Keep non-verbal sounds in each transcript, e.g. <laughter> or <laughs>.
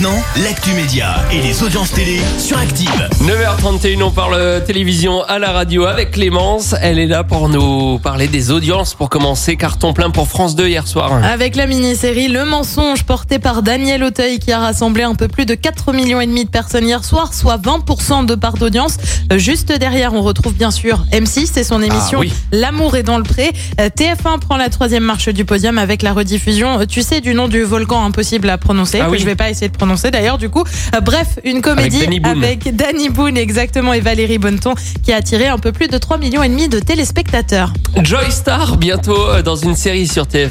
Maintenant, l'actu média et les audiences télé sur Active. 9h31, on parle télévision à la radio avec Clémence. Elle est là pour nous parler des audiences pour commencer. Carton plein pour France 2 hier soir. Avec la mini-série Le mensonge portée par Daniel Auteuil qui a rassemblé un peu plus de 4 millions et demi de personnes hier soir, soit 20% de part d'audience. Euh, Juste derrière, on retrouve bien sûr M6 et son émission Ah oui. L'amour est dans le pré. Euh, TF1 prend la troisième marche du podium avec la rediffusion, euh, tu sais, du nom du volcan impossible à prononcer, Ah que oui. je vais pas essayer de prononcer d'ailleurs du coup. Euh, Bref, une comédie Danny Boone. avec Danny Boone exactement et Valérie Bonneton qui a attiré un peu plus de 3 millions et demi de téléspectateurs. Joy Star bientôt euh, dans une série sur TF1.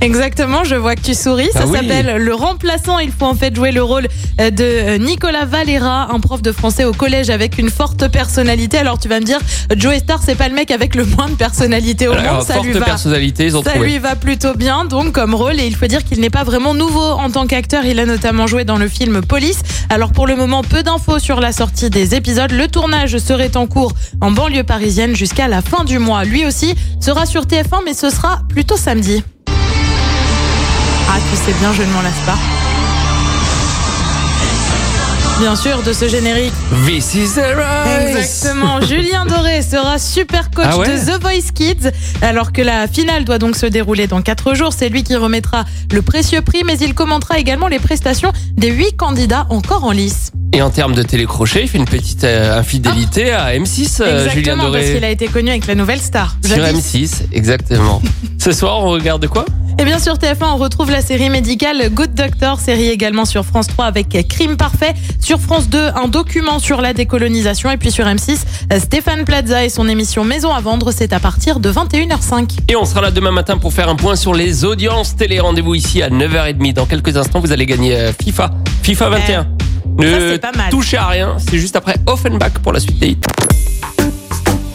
Exactement, je vois que tu souris. Ça Ah oui. s'appelle Le Remplaçant. Il faut en fait jouer le rôle euh, de Nicolas Valera, un prof de français au collège avec une forte personnalité. Alors tu vas me dire, Joey Star, c'est pas le mec avec le moins de personnalité au Alors, monde. Ça lui va. personnalité, ils ont Ça trouvé. lui va plutôt bien donc comme rôle et il faut dire qu'il n'est pas vraiment nouveau en tant qu'acteur. Il a notamment joué dans le film Police. Alors pour le moment, peu d'infos sur la sortie des épisodes. Le tournage serait en cours en banlieue parisienne jusqu'à la fin du mois. Lui aussi sera sur TF1 mais ce sera plutôt samedi. Ah, tu sais bien, je ne m'en lasse pas. Bien sûr, de ce générique. This is the. Exactement. <laughs> Julien Doré sera super coach Ah ouais de The Voice Kids. Alors que la finale doit donc se dérouler dans 4 jours. C'est lui qui remettra le précieux prix, mais il commentera également les prestations des 8 candidats encore en lice. Et en termes de télécrochet, il fait une petite euh, infidélité à M6, euh, Julien Ah. Exactement, parce Doré. qu'il a été connu avec la nouvelle star. Sur Jadis. M6, exactement. <laughs> Ce soir, on regarde quoi? Et bien sur TF1, on retrouve la série médicale Good Doctor, série également sur France 3 avec Crime Parfait. Sur France 2, un document sur la décolonisation. Et puis sur M6, Stéphane Plaza et son émission Maison à vendre, c'est à partir de 21h05. Et on sera là demain matin pour faire un point sur les audiences télé. Rendez-vous ici à 9h30. Dans quelques instants, vous allez gagner euh, FIFA. FIFA 21. ça, ne c'est pas mal. touchez à rien. C'est juste après Offenbach pour la suite des hits.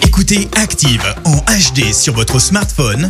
Écoutez Active en HD sur votre smartphone,